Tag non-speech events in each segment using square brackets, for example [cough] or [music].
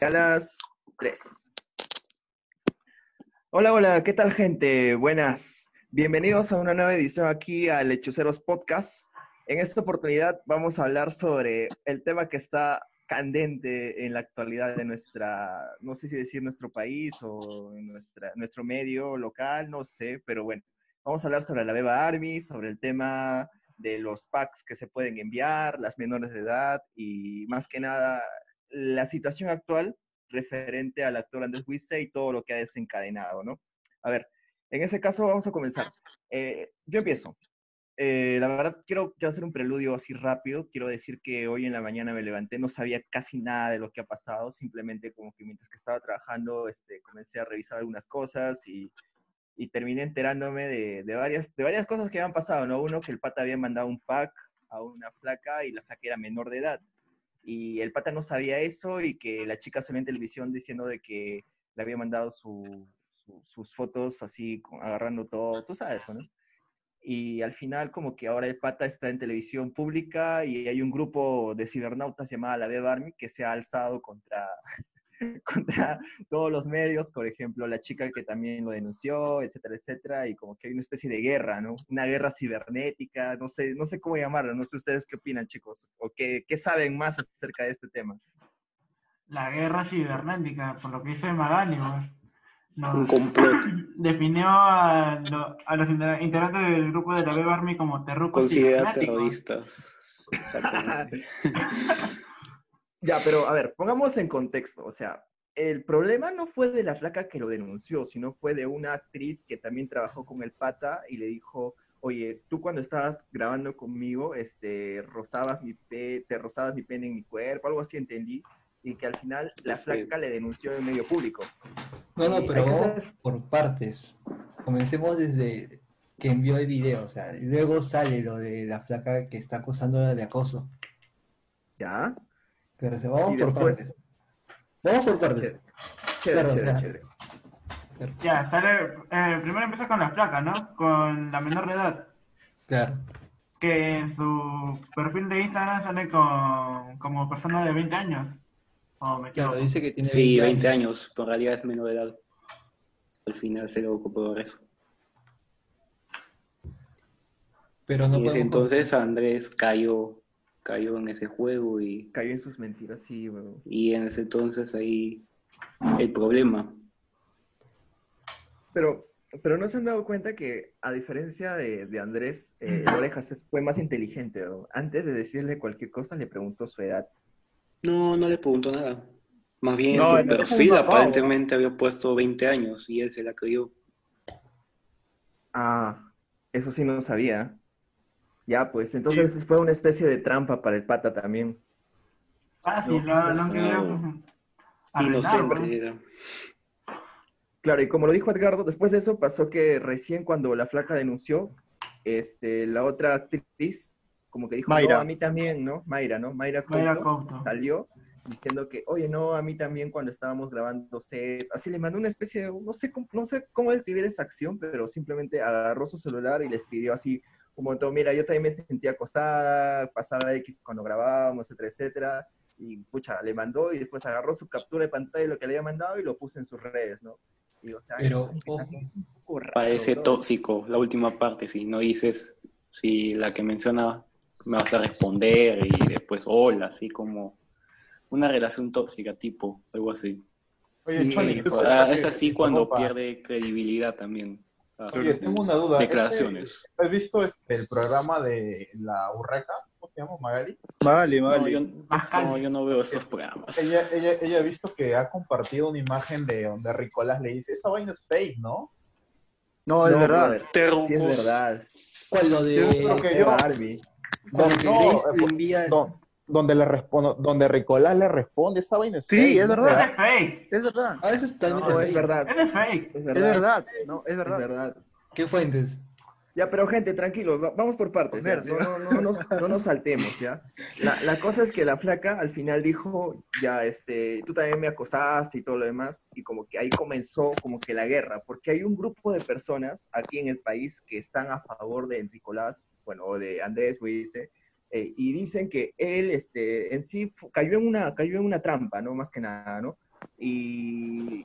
a las 3. Hola, hola, ¿qué tal gente? Buenas. Bienvenidos a una nueva edición aquí a Lechuceros Podcast. En esta oportunidad vamos a hablar sobre el tema que está candente en la actualidad de nuestra, no sé si decir nuestro país o nuestra, nuestro medio local, no sé, pero bueno, vamos a hablar sobre la Beba Army, sobre el tema de los packs que se pueden enviar, las menores de edad y más que nada la situación actual referente al actor Andrés Huisse y todo lo que ha desencadenado, ¿no? A ver, en ese caso vamos a comenzar. Eh, yo empiezo. Eh, la verdad, quiero, quiero hacer un preludio así rápido. Quiero decir que hoy en la mañana me levanté, no sabía casi nada de lo que ha pasado, simplemente como que mientras que estaba trabajando, este, comencé a revisar algunas cosas y, y terminé enterándome de, de, varias, de varias cosas que habían pasado, ¿no? Uno, que el pata había mandado un pack a una flaca y la flaca era menor de edad y el pata no sabía eso y que la chica salió en televisión diciendo de que le había mandado su, sus fotos así, agarrando todo, tú sabes, ¿no? Y al final como que ahora el pata está en televisión pública y hay un grupo de cibernautas llamada la Beba Army que se ha alzado contra, [laughs] contra todos los medios, por ejemplo, la chica que también lo denunció, etcétera, etcétera, y como que hay una especie de guerra, ¿no? Una guerra cibernética, no sé, no sé cómo llamarlo, no sé ustedes qué opinan, chicos, o qué, qué saben más acerca de este tema. La guerra cibernética, por lo que dice Magali, pues, Un complot. [clears throat] definió a, lo, a, los integrantes del grupo de la Beba Army como terrucos Considera terroristas. Exactamente. [laughs] Ya, pero a ver, pongamos en contexto, o sea, el problema no fue de la flaca que lo denunció, sino fue de una actriz que también trabajó con el pata y le dijo, oye, tú cuando estabas grabando conmigo, este, rozabas mi pe te rozabas mi pene en mi cuerpo, algo así entendí, y que al final la flaca le denunció en medio público. No, no, pero por partes. Comencemos desde que envió el video, o sea, luego sale lo de la flaca que está acusándola de acoso. ¿Ya? Pero se vamos por partes. Vamos por partes. Chévere, chévere, claro. chévere. Ya, sale, eh, primero empieza con la flaca, ¿no? Con la menor de edad, Claro. que en su perfil de Instagram sale con, como persona de 20 años. O me Claro, equivoco. dice que tiene Sí, 20 años, pero en realidad es menor de edad. Al final se lo ocupó por eso. Pero no y desde entonces Andrés cayó, cayó en ese juego y, Cayó en sus mentiras, sí, weón. y en ese entonces ahí el problema. Pero, pero no se han dado cuenta que, a diferencia de, de Andrés, eh, Orejas fue más inteligente. Antes de decirle cualquier cosa, le preguntó su edad. No, no le preguntó nada. Más bien No, su perfil aparentemente había puesto 20 años y él se la creyó. Ah, eso sí no sabía. Ya, pues, entonces fue una especie de trampa para el pata también. Fácil, No, lo, han no. querido Inocente. Claro, y como lo dijo Edgardo, después de eso pasó que recién cuando la flaca denunció, este, la otra actriz, como que dijo, Mayra. no, a mí también, ¿no? Mayra, ¿no? Mayra Mayra Couto salió diciendo que, oye, no, a mí también cuando estábamos grabando set, así le mandó una especie de, no sé, cómo- no sé cómo describir esa acción, pero simplemente agarró su celular y le escribió así, como todo, mira, yo también me sentía acosada, pasaba X cuando grabábamos, etcétera, etcétera, y pucha, le mandó y después agarró su captura de pantalla de lo que le había mandado y lo puso en sus redes, ¿no? Y, o sea, Pero, que ojo. también es un poco raro, Parece ¿no? tóxico la última parte, si no dices, si la que menciona me vas a responder y después hola, así como una relación tóxica tipo, algo así. Oye, Sí, Ah, es así [laughs] cuando pierde credibilidad también. A Oye, sus tengo una duda. Declaraciones. Este, ¿Has visto este, el programa de la Urraca? ¿Cómo se llama? Magali. Vale, No, vale. yo, Mascali. no, yo no veo esos programas. Ella, ella, ella ha visto que ha compartido una imagen de donde Ricolás le dice, esa vaina es fake, ¿no? No, es No, verdad. Sí, es verdad. ¿Cuál lo de que yo- Barbie. No, Grace eh, le envía Do- donde le respondo, donde Ricolás le responde, esa vaina es Sí, fake. es verdad. Es de fake. Es verdad. a veces No, es verdad. Es de fake. Es Es verdad. verdad. No, es Es verdad. verdad. ¿Qué fuentes? Ya, pero gente, tranquilo, va- vamos por partes. Comer, sí. No, no, no, nos, no nos saltemos, ¿ya? La, la cosa es que la flaca al final dijo, ya, este, tú también me acosaste y todo lo demás, y como que ahí comenzó como que la guerra, porque hay un grupo de personas aquí en el país que están a favor de Nicolás, bueno, o de Andrés, güey, dice, eh, y dicen que él, este, en sí cayó en una, cayó en una trampa, ¿no? Más que nada, ¿no? y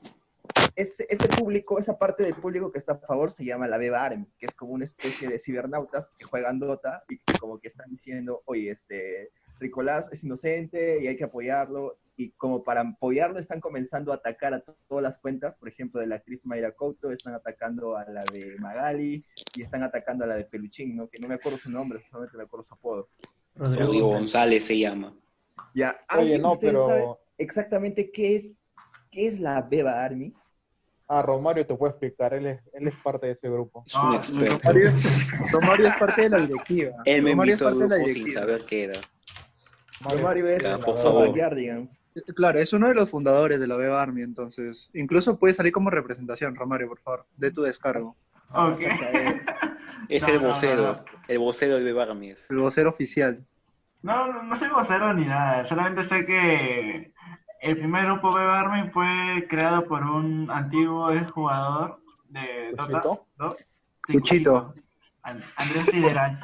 ese, ese público, esa parte del público que está a favor se llama la Beba Army, que es como una especie de cibernautas que juegan Dota y que como que están diciendo, oye, este, Ricolás es inocente y hay que apoyarlo, y como para apoyarlo están comenzando a atacar a to- todas las cuentas, por ejemplo, de la actriz Mayra Couto, están atacando a la de Magali y están atacando a la de Peluchín, ¿no? Que no me acuerdo su nombre, solamente me acuerdo su apodo. Rodrigo Rodrigo González. Se llama. Ya, Oye, ¿alguien de no, pero... sabe exactamente qué es, qué es la Beba Army? Ah, Romario te puede explicar, él es, él es parte de ese grupo. Es un Ah, experto. Romario, Romario es parte de la directiva. Él me Romario es invitó al parte de la grupo sin directiva. saber qué era. Mario es la por favor. Guardians. Claro, es uno de los fundadores de la Beba Army, entonces incluso puede salir como representación, Romario, por favor, de tu descargo. Ok. Es No, el vocero, no, no. el vocero de Bebarmies. El vocero oficial. No, no, no soy vocero ni nada, solamente sé que el primer grupo Beba Army fue creado por un antiguo jugador de Dota ¿Cuchito? 2. Cuchito. An- Andrés Sideral.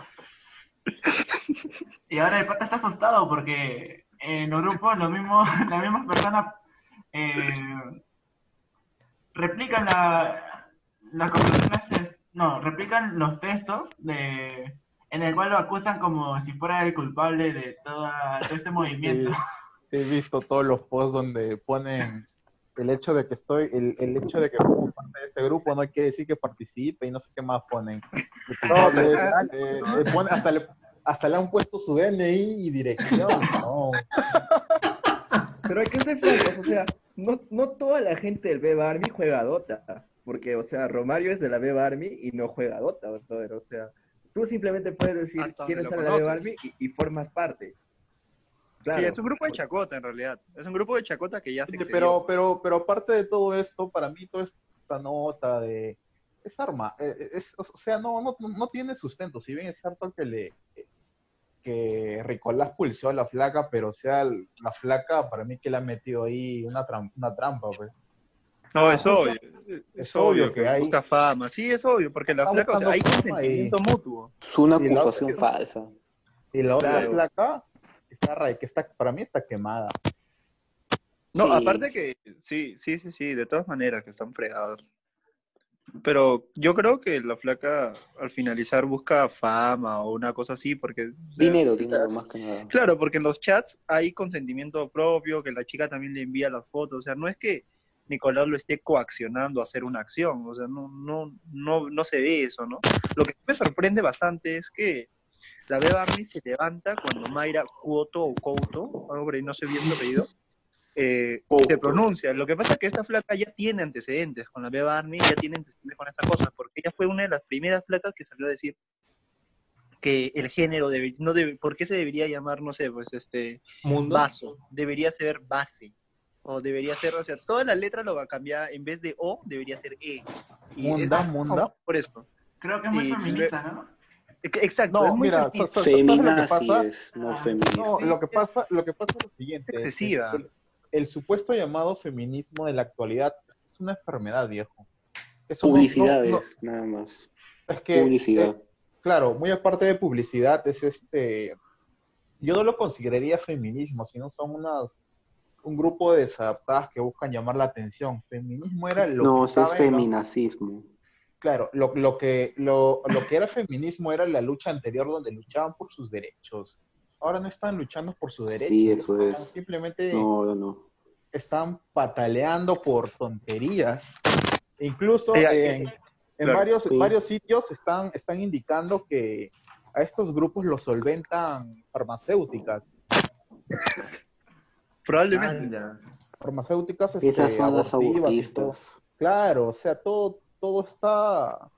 Y ahora el pata está asustado porque en los grupos los mismos, [laughs] las mismas personas eh, replican la, las conversaciones, no, replican los textos de en el cual lo acusan como si fuera el culpable de toda, todo este movimiento. Sí, he visto todos los posts donde ponen el hecho de que estoy, el, el hecho de que formo parte de este grupo no quiere decir que participe y no sé qué más ponen. No, pero- Eh, eh, pone- hasta, le, hasta le han puesto su DNI y dirección. No. Pero hay que ser francos, o sea, no, no toda la gente del Beba Army juega a Dota, porque, o sea, Romario es de la Beba Army y no juega a Dota, brother, o sea, tú simplemente puedes decir, donde estar en la Beba. Army y, y formas parte. Claro. Sí, es un grupo de chacota en realidad. Es un grupo de chacota que ya se excedió. pero, pero, pero aparte de todo esto, para mí toda esta nota de es arma, eh, es, o sea, no, no, no tiene sustento. Si bien es cierto que le que Ricolás pulsó a la flaca, pero o sea, la flaca para mí que le ha metido ahí una, tram- una trampa, pues. No, es obvio. Es, es obvio que hay- Busca fama. Sí, es obvio, porque la flaca, o sea, hay fama y- consentimiento mutuo. Es una Y la acusación otra- falsa. Y la otra Claro. flaca está, ra- que está, para mí está quemada. No, Sí. aparte que sí, sí, sí, sí, de todas maneras que están fregados. Pero yo creo que la flaca al finalizar busca fama o una cosa así, porque... o sea, Dinero, dinero, más que nada. Claro, porque en los chats hay consentimiento propio, que la chica también le envía las fotos, o sea, no es que Nicolás lo esté coaccionando a hacer una acción, o sea, no, no, no, no se ve eso, ¿no? Lo que me sorprende bastante es que la Beba Army se levanta cuando Mayra Cuoto o Couto, ahí, no sé bien su apellido, eh, se pronuncia. Lo que pasa es que esta flaca ya tiene antecedentes con la Beba Army, ya tiene antecedentes con esa cosa, porque ella fue una de las primeras flacas que salió a decir que el género debe, no debe, ¿por qué se debería llamar, no sé, pues este Mundo. vaso? Debería ser base. O debería ser, o sea, toda la letra lo va a cambiar, en vez de O, debería ser E. Y Munda, es- munda. Por eso. Creo que es muy Y- feminista, ¿no? Exacto, es No, muy mira, es, no Ah, feminista. No, Sí, lo que pasa, lo que pasa es lo siguiente. es excesiva. El, el supuesto llamado feminismo de la actualidad es una enfermedad, viejo. Eso no- no- Publicidades, nada más. no- es que, Publicidad. eh, claro, muy aparte de publicidad, es este. Yo no lo consideraría feminismo, sino son unas un grupo de desadaptadas que buscan llamar la atención. Feminismo era lo no, que ese es los- feminacismo. Claro, lo, lo que, lo, lo que era feminismo era la lucha anterior donde luchaban por sus derechos. Ahora no están luchando por sus derechos. Sí, eso es. Simplemente No, no, no. están pataleando por tonterías. Incluso Sí, en, en claro, varios, sí. varios sitios están, están indicando que a estos grupos los solventan farmacéuticas. Probablemente. Anda. Farmacéuticas este, Esas son las abortistas. Claro, o sea, todo, todo está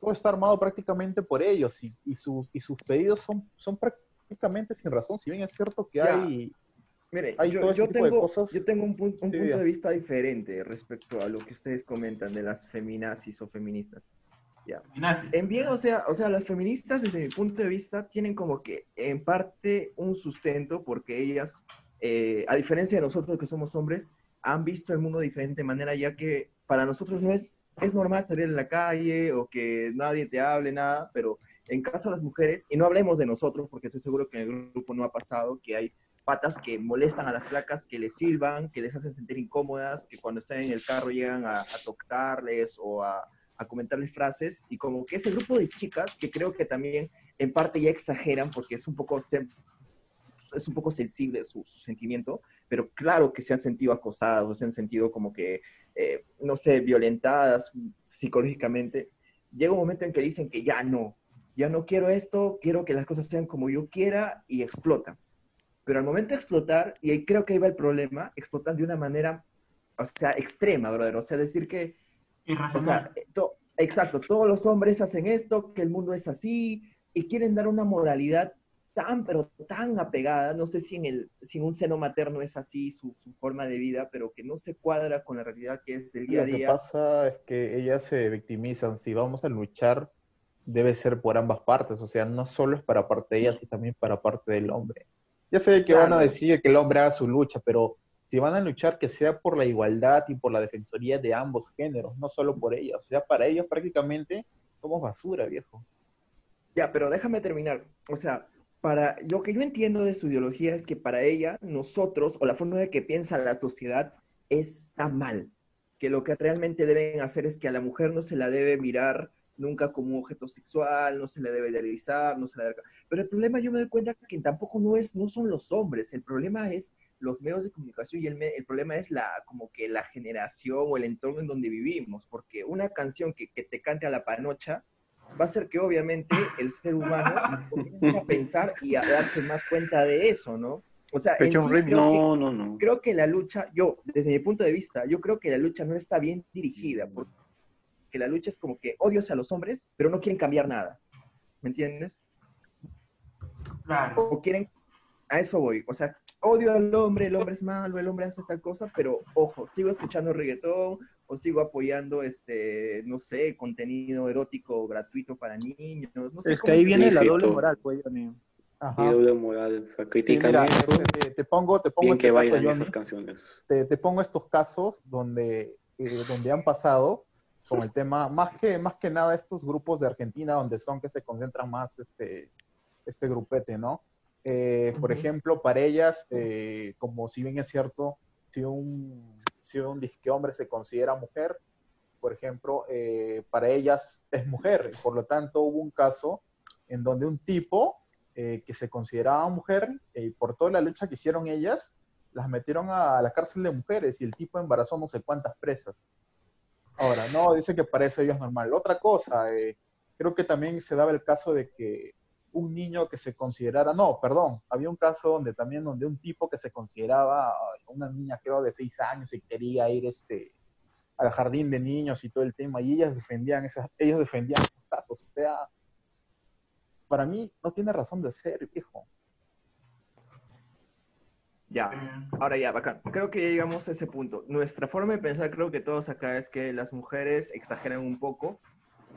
todo está armado prácticamente por ellos y, y, sus, y sus pedidos son, son prácticamente sin razón. Si bien es cierto que Ya. hay Mire, Hay yo, todo ese yo tipo de tengo, cosas. yo tengo un, pun- un Sí, punto ya. de vista diferente respecto a lo que ustedes comentan de las feminazis o feministas. Ya. En bien, o sea, o sea, las feministas desde mi punto de vista tienen como que en parte un sustento porque ellas, eh, a diferencia de nosotros que somos hombres, han visto el mundo de diferente manera, ya que para nosotros no es, es normal salir en la calle o que nadie te hable, nada, pero en caso de las mujeres, y no hablemos de nosotros, porque estoy seguro que en el grupo no ha pasado, que hay patas que molestan a las flacas, que les silban, que les hacen sentir incómodas, que cuando están en el carro llegan a, a tocarles o a, a comentarles frases, y como que ese grupo de chicas que creo que también en parte ya exageran porque es un poco, es un poco sensible su, su sentimiento, pero claro que se han sentido acosados, se han sentido como que, eh, no sé, violentadas psicológicamente. Llega un momento en que dicen que ya no, ya no quiero esto, quiero que las cosas sean como yo quiera y explotan. Pero al momento de explotar, y ahí creo que ahí va el problema, explotan de una manera, o sea, extrema, brother. O sea, decir que o Irracional. sea, to- exacto, todos los hombres hacen esto, que el mundo es así, y quieren dar una moralidad tan, pero tan apegada, no sé si en, el, si en un seno materno es así su, su forma de vida, pero que no se cuadra con la realidad que es del día a Lo que día. pasa es que ellas se victimizan. Si vamos a luchar, debe ser por ambas partes. O sea, no solo es para parte de ellas, sino también para parte del hombre. Ya sé que van a decir que el hombre haga su lucha, pero si van a luchar, que sea por la igualdad y por la defensoría de ambos géneros, no solo por ellas. O sea, para ellos prácticamente somos basura, viejo. Ya, pero déjame terminar. O sea, para lo que yo entiendo de su ideología es que para ella, nosotros, o la forma de que piensa la sociedad, está mal. Que lo que realmente deben hacer es que a la mujer no se la debe mirar nunca como objeto sexual, no se le debe idealizar, no se la debe... Pero el problema yo me doy cuenta que tampoco no, es, no son los hombres, el problema es los medios de comunicación y el, el problema es la, como que la generación o el entorno en donde vivimos, porque una canción que, que te cante a la panocha, va a hacer que obviamente el ser humano comience a pensar y a darse más cuenta de eso, ¿no? O sea, en sí creo, que, No, no, no. creo que la lucha, yo, desde mi punto de vista, yo creo que la lucha no está bien dirigida, porque la lucha es como que odios a los hombres, pero no quieren cambiar nada, ¿me entiendes? Claro. O quieren, a eso voy, o sea, odio al hombre, el hombre es malo, el hombre hace esta cosa, pero ojo, sigo escuchando reggaetón o sigo apoyando, este, no sé, contenido erótico gratuito para niños, no sé Es que ahí viene la Sí, sí, doble moral, pues, Johnny. Y Ajá. doble moral, o sea, Sí, critican mira, eso, este, te, te pongo, te pongo bien este que bailan esas canciones. te, te pongo estos casos donde, eh, donde han pasado con el tema, más que, más que nada estos grupos de Argentina donde son que se concentran más este, este grupete, ¿no? Eh, Por ejemplo, para ellas, eh, como si bien es cierto, si un, si un disque hombre se considera mujer, por ejemplo, eh, para ellas es mujer. Por lo tanto, hubo un caso en donde un tipo eh, que se consideraba mujer, eh, por toda la lucha que hicieron ellas, las metieron a la cárcel de mujeres y el tipo embarazó no sé cuántas presas. Ahora, no, dice que para ellos es normal. Otra cosa, creo que también se daba el caso de que un niño que se considerara, no, perdón, había un caso donde también donde un tipo que se consideraba una niña creo de seis años y quería ir este al jardín de niños y todo el tema y ellas defendían esas, ellos defendían esos casos, o sea, para mí no tiene razón de ser, viejo. Ya, ahora ya, bacán. Creo que ya llegamos a ese punto. Nuestra forma de pensar, creo que todos acá, es que las mujeres exageran un poco,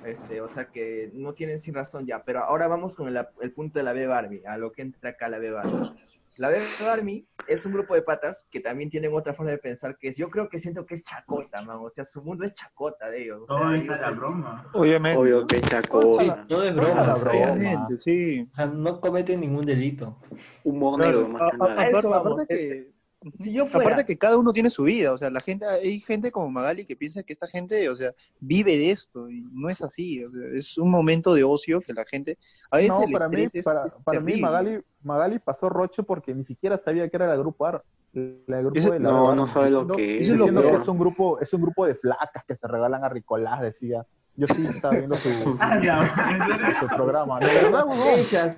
este, o sea que no tienen sin razón ya. Pero ahora vamos con el, el punto de la B Barbie, a lo que entra acá la B Barbie. La B Barbie es un grupo de patas que también tienen otra forma de pensar, que es, yo creo que siento que es chacota, man. O sea, su mundo es chacota de ellos. O sea, Todo es a la es- broma. Obviamente. Obvio que. No es No broma, es la o sea, broma. Obviamente, sí. o sea, no cometen ningún delito. Humor Claro, negro, más que a- nada. a- eso vamos, aparte este, que- Si yo fuera... Aparte que cada uno tiene su vida, o sea, la gente, hay gente como Magali que piensa que esta gente, o sea, vive de esto y no es así, o sea, es un momento de ocio que la gente, a veces No, el para mí, es- para, es para mí. Magali, Magali pasó roche porque ni siquiera sabía que era el grupo AR, el grupo Eso- de la No, no sabe lo diciendo- que es. lo diciendo que es un grupo, es un grupo de flacas que se regalan a Ricolás, decía. Yo sí estaba viendo su, [laughs] Ah, su programa. De verdad, huevón. Geishas,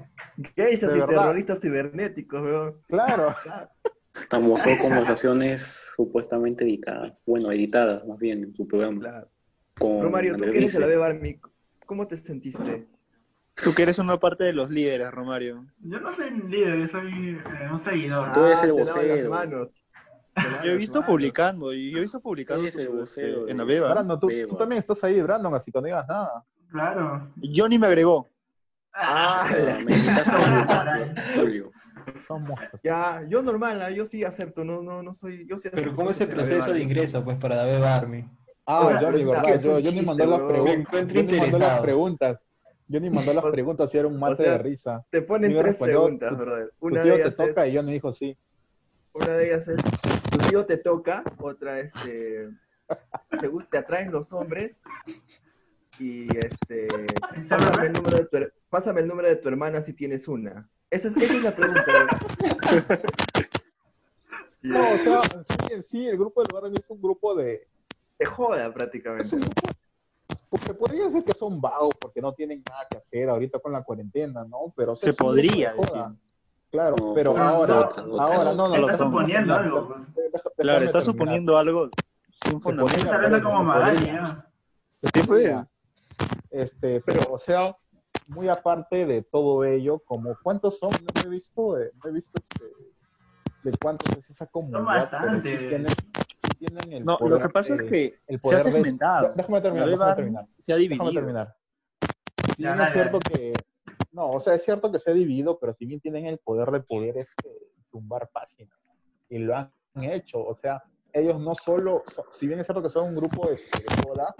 geishas De y verdad. terroristas cibernéticos, weón. Claro. Estamos son conversaciones supuestamente editadas. Bueno, editadas más bien en su programa. Claro. Con Romario, tú que eres la. B Barbie, ¿cómo te sentiste? Tú que eres una parte de los líderes, Romario. Yo no soy un líder, yo soy eh, un seguidor. Tú eres el lavas las vocero. manos. Yo he visto manos. publicando, y yo he visto publicando el sus, vocero este, en la beba. Brandon, tú, Beba. tú también estás ahí, Brandon, así que no digas nada. Claro. Johnny me agregó. Ah, Ah, me [laughs] ya, yo normal, ah, yo sí acepto, no, no, no soy, yo sí Pero ¿cómo es el proceso de ingreso pues para la Beba Army? Ah, Ahora, Johnny, es ¿verdad? es Yo, chiste, mandó las preguntas. Encuentro Johnny mandó las [laughs] preguntas. Johnny mandó las preguntas y era un mate O sea, de risa. Te ponen Yo tres respondió, preguntas, tu- brother. Tu Una tío de te ellas es, toca y Johnny dijo sí. una de ellas es, tu tío te toca, otra este, te gusta, te atraen los hombres y este, pásame el número de tu, her- pásame el número de tu hermana si tienes una. Esa es, esa es la pregunta. [laughs] No, o sea, sí, en sí, el grupo del barrio es un grupo de... Te joda Es prácticamente. un grupo, porque podría ser que son vagos porque no tienen nada que hacer ahorita con la cuarentena, ¿no? Pero o sea, Se es un podría de decir. Claro, No, pero pero ahora, no, no, ahora, no, no, no lo Está suponiendo algo. pues. Claro, está suponiendo algo sin Se fundamento. Está hablando pero como. ¿no? Se podría. Este, pero, o sea, muy aparte de todo ello, como cuántos son, no he visto, eh, no he visto este, de cuántos es esa comunidad, pero sí tienen, sí tienen el No, poder, lo que pasa es eh, que el se ha poder de- segmentado. Déjame terminar, déjame terminar. Se ha Déjame dividido. terminar. Si Ya, bien dale, es cierto que, no, o sea, es cierto que se ha dividido, pero si bien tienen el poder de poder este, tumbar páginas, y lo han hecho, o sea, ellos no solo, so- si bien es cierto que son un grupo este, de joda,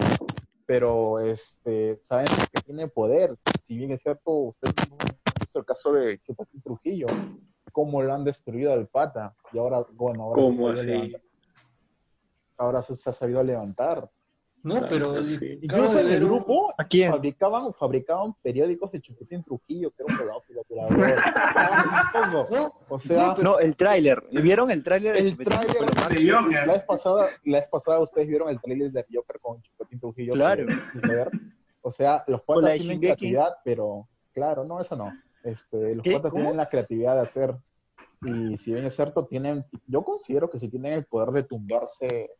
pero este, saben que tienen poder, si bien es cierto, ustedes han visto el caso de Chupatín Trujillo, cómo lo han destruido al pata, y ahora, bueno, ahora, ¿Cómo se, así? ahora se, se ha sabido levantar. No, pero Incluso de en el grupo ¿A quién? fabricaban, fabricaban periódicos de Chupetín Trujillo, que era un pedófilo. [laughs] No, O sea, No, el tráiler. ¿Vieron el tráiler? de el Chupetín? tráiler De Joker. la vez pasada, la vez pasada ustedes vieron el tráiler de Joker con Chupetín Trujillo. Claro. O sea, los de tienen Shingeki. creatividad, pero claro, no, eso no. Este, los ¿Cómo? tienen la creatividad de hacer y si bien es cierto, tienen, yo considero que si tienen el poder de tumbarse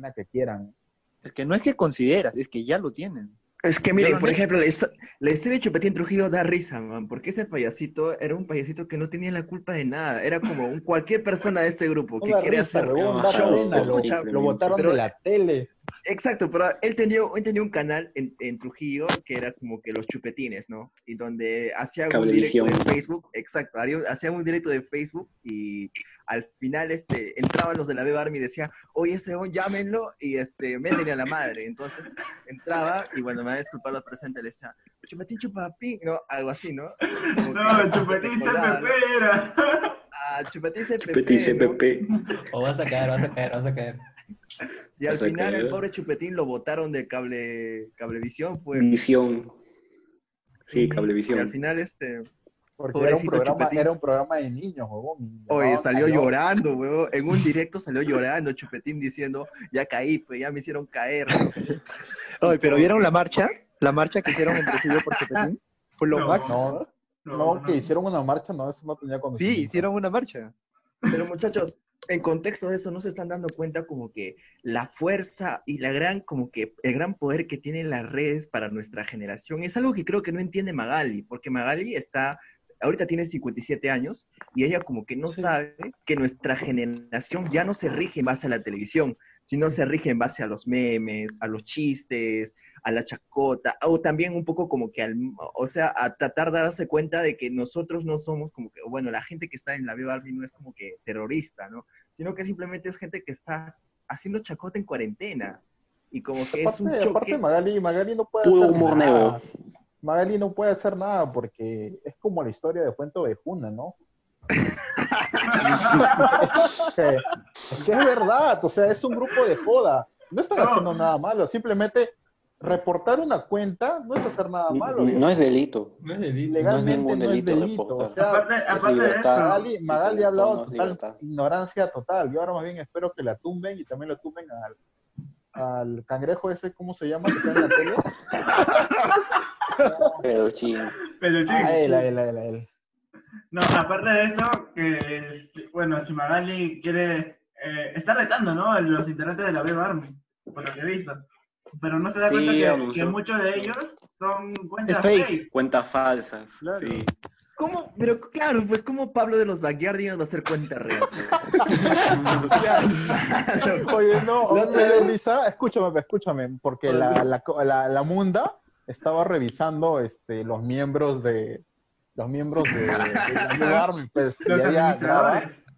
la que quieran. Es que no es que consideras, es que ya lo tienen. Es que miren, por ejemplo, la, histo- la historia de Chupetín Trujillo da risa, man, porque ese payasito era un payasito que no tenía la culpa de nada, era como un, cualquier persona de este grupo que quería hacer shows, lo, escucha, lo botaron pero- de la tele. Exacto, pero él tenía, él tenía un canal en, en Trujillo que era como que los chupetines, ¿no? Y donde hacía un directo de Facebook, exacto, hacía un directo de Facebook y al final este, entraban los de la Beba Army y decían, oye, ese weón, llámenlo y este, métenle a la madre. Entonces entraba y bueno, me va a disculpar los presentes, le decía, chupetín chupapín, no, algo así, ¿no? Como No, Chupetín. CPP era. Ah, chupetín CPP, Chupetín. O vas a caer, vas a caer, vas a caer. Y al final el pobre chupetín lo botaron de cable, cablevisión, fue... Visión. Sí, Y al cablevisión. final, este, Porque era un, programa, era un programa de niños, huevón. oye, salió llorando, weón. En un [laughs] directo salió llorando Chupetín diciendo, ya caí, pues ya me hicieron caer. [laughs] Oye, pero ¿vieron la marcha? La marcha que hicieron en Trujillo por Chupetín. Fue lo No. máximo. No, no, que hicieron una marcha, no, eso no tenía Sí, conocimiento. hicieron una marcha. Pero muchachos, en contexto de eso, no se están dando cuenta como que la fuerza y la gran, como que el gran poder que tienen las redes para nuestra generación es algo que creo que no entiende Magali, porque Magali está, ahorita tiene 57 años y ella como que no sabe que nuestra generación ya no se rige en base a la televisión, sino se rige en base a los memes, a los chistes, a la chacota, o también un poco como que al, o sea, a tratar de darse cuenta de que nosotros no somos como que, bueno, la gente que está en la Viva Army no es como que terrorista, ¿no? Sino que simplemente es gente que está haciendo chacota en cuarentena. Y como que es Aparte, un aparte. Magali, Magali no puede Puro hacer humor nada. negro. Magali no puede hacer nada porque es como la historia de Fuente Ovejuna, ¿no? Es, que, es verdad, o sea, es un grupo de joda. No están No. haciendo nada malo, simplemente reportar una cuenta no es hacer nada malo. No es delito. No es delito. Legalmente no es delito delito. O sea, Aparte, Es aparte de libertad. Magali, Sí, Magali pero ha hablado no es total libertad. ignorancia total. Yo ahora más bien espero que la tumben y también lo tumben al, al cangrejo ese, ¿cómo se llama? Que está en la tele. Pero ching. pero sí. A él, a él, a él, a él. No, aparte de eso, que, bueno, si Magali quiere, eh, está retando, ¿no? Los integrantes de la Beba Army, por lo que he visto. Pero no se da Sí, cuenta que, que muchos de ellos son cuentas Es fake. fake. Cuentas falsas. Claro. Sí. ¿Cómo? Pero claro, pues como Pablo de los Backyardigans va a ser cuenta real. [laughs] Oye, no, La a mí me da otra- risa. Escúchame, escúchame, porque la, la, la, la Munda estaba revisando este, los miembros de los miembros de, de la New [laughs] Army, pues, Los ella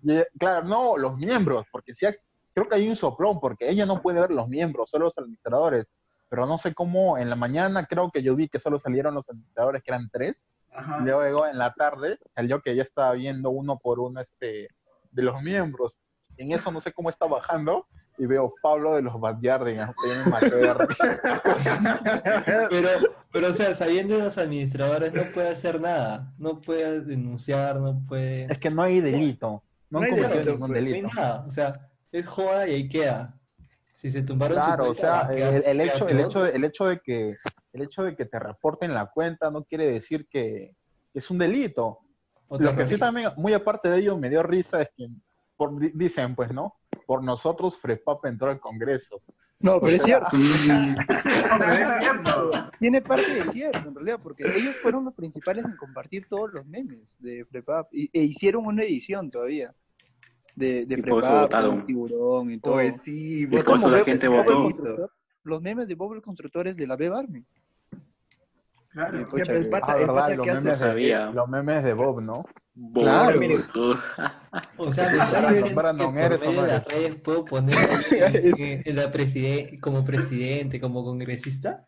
ella- claro, no, los miembros, porque hay- creo que hay un soplón, porque ella no puede ver los miembros, solo los administradores. pero no sé cómo en la mañana creo que yo vi que solo salieron los administradores, que eran tres, Ajá. luego en la tarde salió que ya estaba viendo uno por uno este, de los miembros. En eso no sé cómo está bajando, y veo Pablo de los Backyardigans. [laughs] Pero, pero, o sea, sabiendo de los administradores no puede hacer nada. No puede denunciar, no puede... Es que no hay delito, no, No hay delito, ningún pues, No hay delito. nada. O sea, es joda y ahí queda. Si se tumbaron su Claro, o sea, el, hecho, el hecho, de, el hecho de que, el hecho de que te reporten la cuenta no quiere decir que es un delito. Lo que sí también, muy aparte de ello, me dio risa es que, por, di- dicen, pues, ¿no? Por nosotros, Frepap entró al Congreso. No, pero [laughs] es cierto. Tiene parte de cierto, en realidad, porque ellos fueron los principales en compartir todos los memes de Prepap y, e hicieron una edición todavía de, de votaron. con tiburón y todo. Pues sí, como la gente votó. los memes de Bob el Constructor es de la Beb Army. Claro. Pero el pata, Ah, el verdad, pata los que hace memes, eso. de, sabía. los memes de Bob, ¿no? Claro. [laughs] O sea, me está Brandon, diciendo Brandon, que ¿eres por o medio no de eres? las redes puedo poner [laughs] la como presidente, como congresista.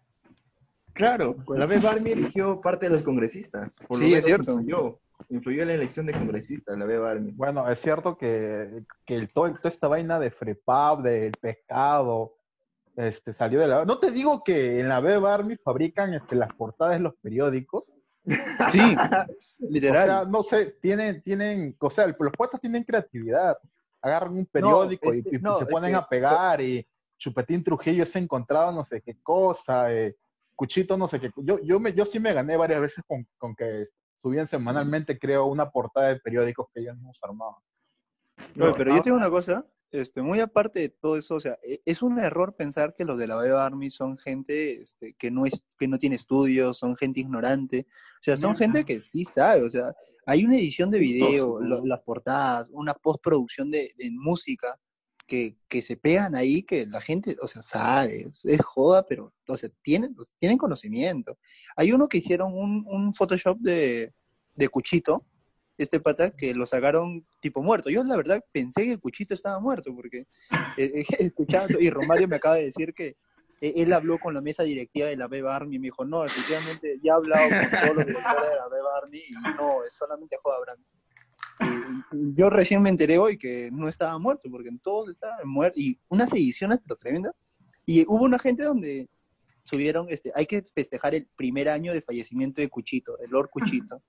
Claro, la Beb Army eligió parte de los congresistas. Por lo Sí, es cierto. Influyó, influyó en la elección de congresistas, la Beb Army. Bueno, es cierto que, que el, todo, toda esta vaina de Frepap, del pescado, este, salió de la... No te digo que en la Beb Army fabrican este, las portadas de los periódicos. Sí, [laughs] O literal. sea, no sé, tienen, tienen, o sea, los poetas tienen creatividad. Agarran un periódico es y, que- y no, se ponen que- a pegar y Chupetín Trujillo se ha encontrado no sé qué cosa, eh, Cuchito no sé qué. Yo, yo, me, yo sí me gané varias veces con, con que subían semanalmente, creo, una portada de periódicos que ellos mismos armaban. No, pero yo tengo una cosa, este, muy aparte de todo eso, o sea, e- es un error pensar que los de la Beb Army son gente este, que, no es, que no tiene estudios, son gente ignorante, o sea, son gente que sí sabe, o sea, hay una edición de video, lo- las portadas, una postproducción de, de música que, que se pegan ahí, que la gente, o sea, sabe, es, es joda, pero, o sea, tienen, tienen conocimiento. Hay uno que hicieron un, un Photoshop de, de Cuchito, este pata, que lo sacaron tipo muerto. Yo la verdad pensé que el Cuchito estaba muerto, porque eh, eh, [laughs] escuchaba, y Romario me acaba de decir que eh, él habló con la mesa directiva de la Beba Army y me dijo, no, efectivamente, ya he hablado con todos los directores de la Beba Army y no, es solamente joda Brand. Y yo recién me enteré hoy que no estaba muerto, porque en todos estaban muertos, y unas ediciones pero tremendas. Y hubo una gente donde subieron, este, hay que festejar el primer año de fallecimiento de Cuchito, de Lord Cuchito.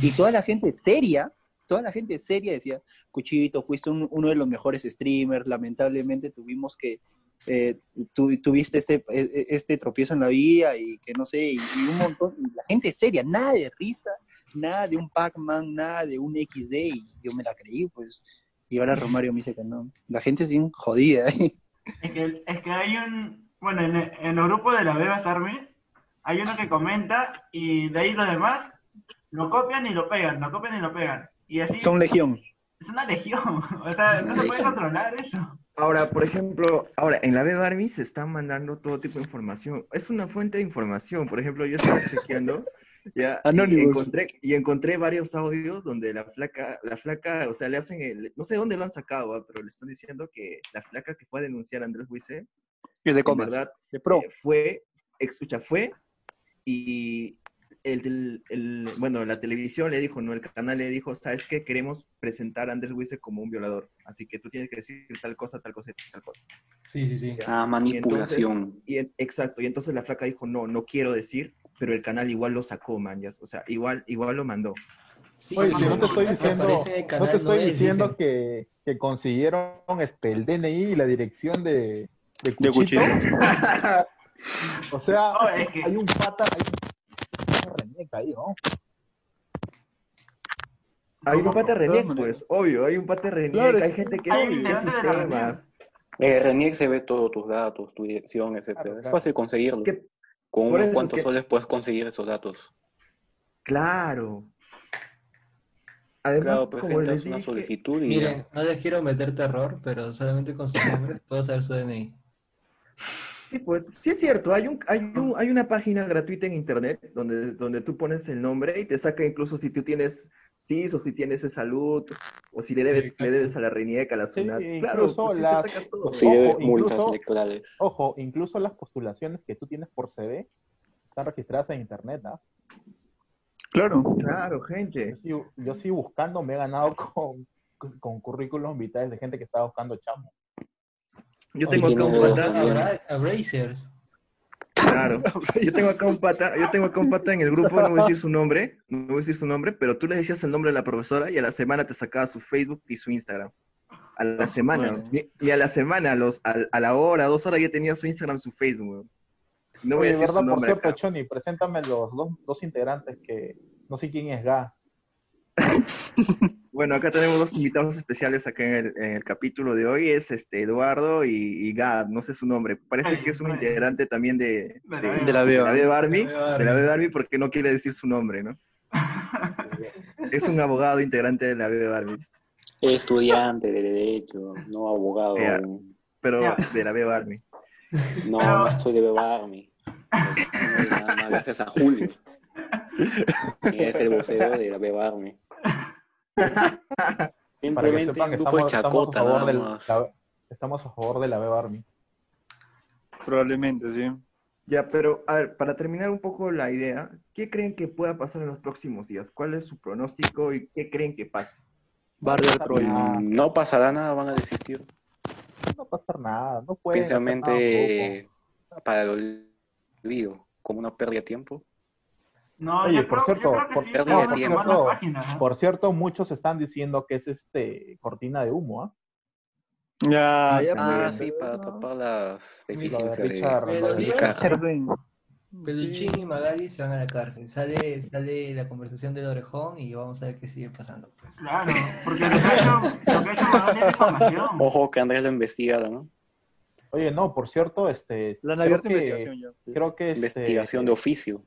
Y toda la gente seria, toda la gente seria decía, Cuchito, fuiste un- uno de los mejores streamers, lamentablemente tuvimos que, eh, tu- tuviste este, e- e- este tropiezo en la vida y que no sé, y, un montón, la gente seria, nada de risa, nada de un Pac-Man, nada de un XD, y yo me la creí, pues. Y ahora Romario me dice que no. La gente es bien jodida. [laughs] ¿eh? Es que, es que hay un, bueno, en, el- en el grupo de la Bebas Army hay uno que comenta y de ahí los demás lo copian y lo pegan, lo copian y lo pegan. Y así Son legión. es una legión, [laughs] o sea, no se puede controlar eso. Ahora, por ejemplo, ahora en la Beb Army se están mandando todo tipo de información. Es una fuente de información. Por ejemplo, yo estaba chequeando ya, y encontré, y encontré varios audios donde la flaca, la flaca, o sea, le hacen el, no sé dónde lo han sacado, ah, pero le están diciendo que la flaca que fue a denunciar a Andrés Buise, Es de comas. verdad, De pro. eh, fue, escucha, fue y el, bueno, la televisión le dijo, no, el canal le dijo, sabes que queremos presentar a Andrés Buise como un violador, así que tú tienes que decir tal cosa, tal cosa tal cosa. Sí, sí, sí. Ah, manipulación. Y exacto, y entonces la flaca dijo, no, no quiero decir, pero el canal igual lo sacó, man, ya, o sea, igual, igual lo mandó. Sí, Oye, si no te estoy diciendo, no te estoy es, diciendo que, que consiguieron este, el DNI y la dirección de, de De Cuchito. [laughs] O sea, es que- hay un pata, hay un una reneca ahí, ¿no? Hay un pata maneras. pues, obvio, hay un pata René, Claro, hay gente que hay sistemas. Eh, Renier se ve todos tus datos, tu dirección, etc. Claro, Es fácil conseguirlo. Con unos es cuantos que- soles puedes conseguir esos datos. Claro. Además, Claro, como presentas les una dije, solicitud y Miren, ya. no les quiero meter terror, pero solamente con su nombre puedo saber su DNI. Sí, pues, sí es cierto, hay, un, hay, un- hay una página gratuita en internet donde, donde tú pones el nombre y te saca incluso si tú tienes CIS o si tienes salud o si le debes, le debes a la RENIEC, a la Sí, SUNAT. incluso claro, pues sí las- se saca todo. O si debe Ojo, multas incluso- electorales. Ojo, incluso las postulaciones que tú tienes por CV están registradas en internet, ¿ah? Claro. Claro, Yo gente. yo sí buscando me he ganado [laughs] con, con currículums vitales de gente que estaba buscando chamo. Yo tengo acá un pata, claro. [laughs] Yo tengo acá un pata, yo tengo acá un pata en el grupo, no voy a decir su nombre, no voy a decir su nombre, pero tú le decías el nombre de la profesora y a la semana te sacaba su Facebook y su Instagram. A la semana, bueno. y, a la semana, a, los, a, a la hora, dos horas ya tenía su Instagram, su Facebook. weón. No voy a decir verdad, su por nombre cierto, acá. Choni, preséntame los dos, dos integrantes que no sé quién es Ga. [laughs] Bueno, acá tenemos dos invitados especiales acá en el, en el capítulo de hoy, es este Eduardo y, y Gad, no sé su nombre, parece Ay, que es un integrante también de, De la de- B. De la De porque no quiere decir su nombre, ¿no? Es un abogado integrante de la B Barbie, Estudiante de Derecho, no abogado. Pero de la B Barbie. No, Pero- no soy de. Nada más gracias a Julio. Que es el vocero de la Bebarmi. Para que sepan que estamos, estamos, a favor del, la- estamos a favor de la B Army. Probablemente, sí. Ya, pero a ver, para terminar un poco la idea, ¿qué creen que pueda pasar en los próximos días? ¿Cuál es su pronóstico y qué creen que pase? Barrio Troya. No pasará nada, van a desistir. No va a pasar nada, no puede Principalmente para el olvido, como una pérdida de tiempo. No, Oye, yo por creo, cierto, yo creo que por- sí no, se van a por quemar cierto, las páginas. ¿eh? Por cierto, muchos están diciendo que es este cortina de humo, ¿ah? Ya, Ah, ya. Ah, sí, para tapar las deficiencias de Richard. Peluchín y Magali se van a la cárcel. Sale, sale la conversación del orejón y vamos a ver qué sigue pasando. Pues. Claro, porque lo que ha hecho, lo que ha hecho Magali es difamación. Ojo que Andrés lo investigara, ¿no? Oye, no, por cierto, este, La han creo abierto que, investigación ya. creo que este, Investigación de oficio.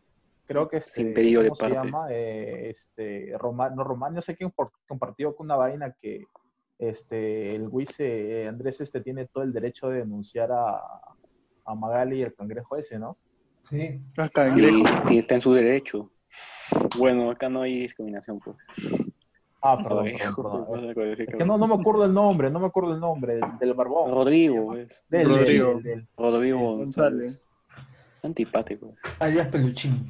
Creo que este, sin pedido de ¿cómo se parte. llama? Eh, este, Román, no Román, no sé quién por- compartió con una vaina que este, el Wice, Andrés este tiene todo el derecho de denunciar a, a Magali y el cangrejo ese, ¿no? Sí. Sí, está en su derecho. Bueno, acá no hay discriminación, pues. Ah, perdón. Es que no, no me acuerdo el nombre, no me acuerdo el nombre del, del barbón. Rodrigo, pues. Del, del- Rodrigo. del- del Rodrigo González. Antipático. Alias Peluchín.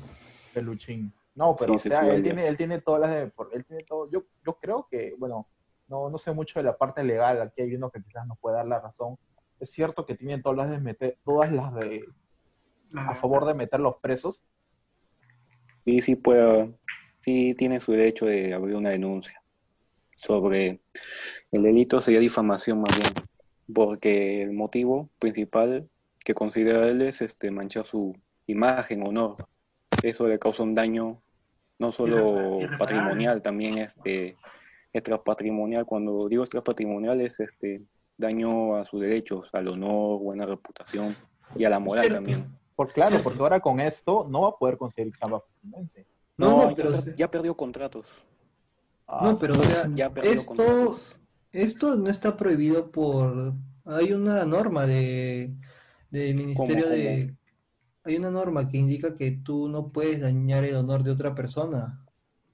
Peluchín. No, pero Sí, o sea, él tiene, él tiene todas las de, por- él tiene todo, yo, yo creo que, bueno, no, no sé mucho de la parte legal, aquí hay uno que quizás nos puede dar la razón. Es cierto que tiene todas las de meter, todas las de, a favor de meter los presos. Y sí puede, sí tiene su derecho de abrir una denuncia sobre el delito sería difamación más bien, porque el motivo principal que considera él es este manchar su imagen, honor. Eso le causa un daño no solo patrimonial, también este extrapatrimonial. Cuando digo extrapatrimonial es este daño a sus derechos, al honor, buena reputación y a la moral Pero- también. Por claro, porque ahora con esto no va a poder conseguir chamba fácilmente. No, No, no, ya, pero, per- ya perdió contratos. Ah, no, pero o sea, Ya perdió esto, contratos. esto no está prohibido por... Hay una norma de, del Ministerio ¿Cómo, de... Hay una norma que indica que tú no puedes dañar el honor de otra persona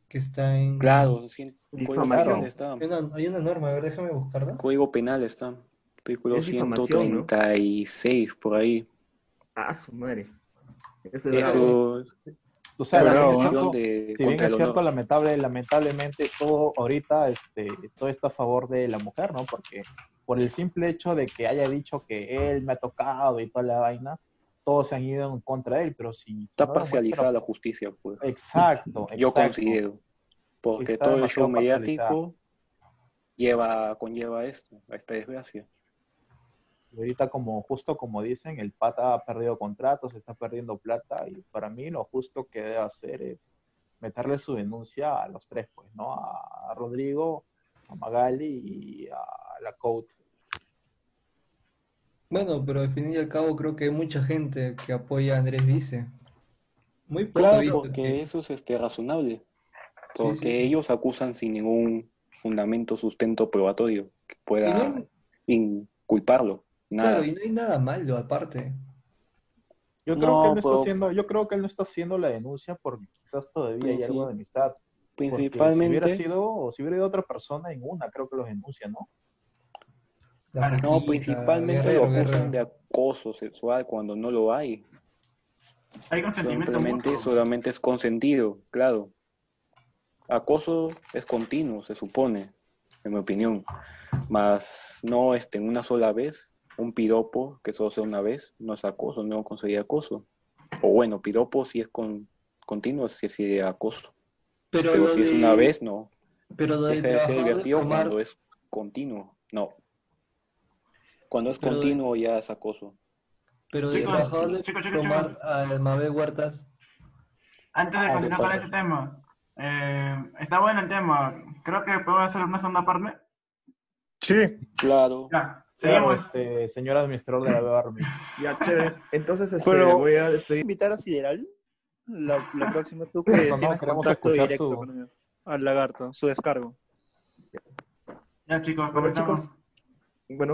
que está en... Claro, sí, Código Difamación. Penal está. Hay una, hay una norma, a ver, déjame buscarla. Código Penal está. Artículo Es difamación, ¿no? 136, por ahí. Ah, su madre. Este es. Eso o sea, la de si bien es cierto, lamentable, lamentablemente todo ahorita, este, todo está a favor de la mujer, ¿no? Porque por el simple hecho de que haya dicho que él me ha tocado y toda la vaina, todos se han ido en contra de él, pero si... Está no parcializada la justicia, pues. Exacto, [laughs] Yo exacto. considero. Porque Está todo el show mediático lleva, conlleva esto, a esta desgracia. Y ahorita como justo como dicen, el pata ha perdido contratos, está perdiendo plata y para mí lo justo que debe hacer es meterle su denuncia a los tres, pues, ¿no? A Rodrigo, a Magali y a la Coat. Bueno, pero al fin y al cabo creo que hay mucha gente que apoya a Andrés Vice. Muy poco Claro, visto porque que- eso es este, razonable. Porque sí. ellos acusan sin ningún fundamento, sustento probatorio que y pueda no hay- inculparlo. Nada. claro, y no hay nada malo aparte. Yo creo No, que él no está pero- haciendo, yo creo que él no está haciendo la denuncia porque quizás todavía hay Sí, algo de amistad. Porque Principalmente, si hubiera sido, o si hubiera ido otra persona en una, creo que los denuncia, ¿no? No, principalmente Guerrero, lo acusan de acoso sexual cuando no lo hay. Hay consentimiento Simplemente mutuo. solamente es consentido, claro. Acoso es continuo, se supone, en mi opinión. Más no este, en una sola vez, un piropo que solo sea una vez, no es acoso, no conseguir acoso. O bueno, piropo si es con, continuo, si es acoso. Pero, si es una vez, no. pero Deja de ser divertido tomar- cuando es continuo, no. Cuando es Pero de- continuo ya es acoso. Pero del Chicos, de chicos, chicos, tomar chicos. al Mabel Huertas, Antes de Ah, continuar ¿qué con este tema, eh, está bueno el tema. Creo que podemos hacer una segunda parte. Sí, Claro. Ya, Claro, seguimos. este, señor administrador de la Army. [laughs] Ya, chévere. Entonces, este, Pero- voy a despedir. invitar a Sideral? La, la próxima tú que No, tienes contacto directo su- con. Al lagarto, su descargo. Ya, chicos, Bueno, comenzamos. chicos, bueno,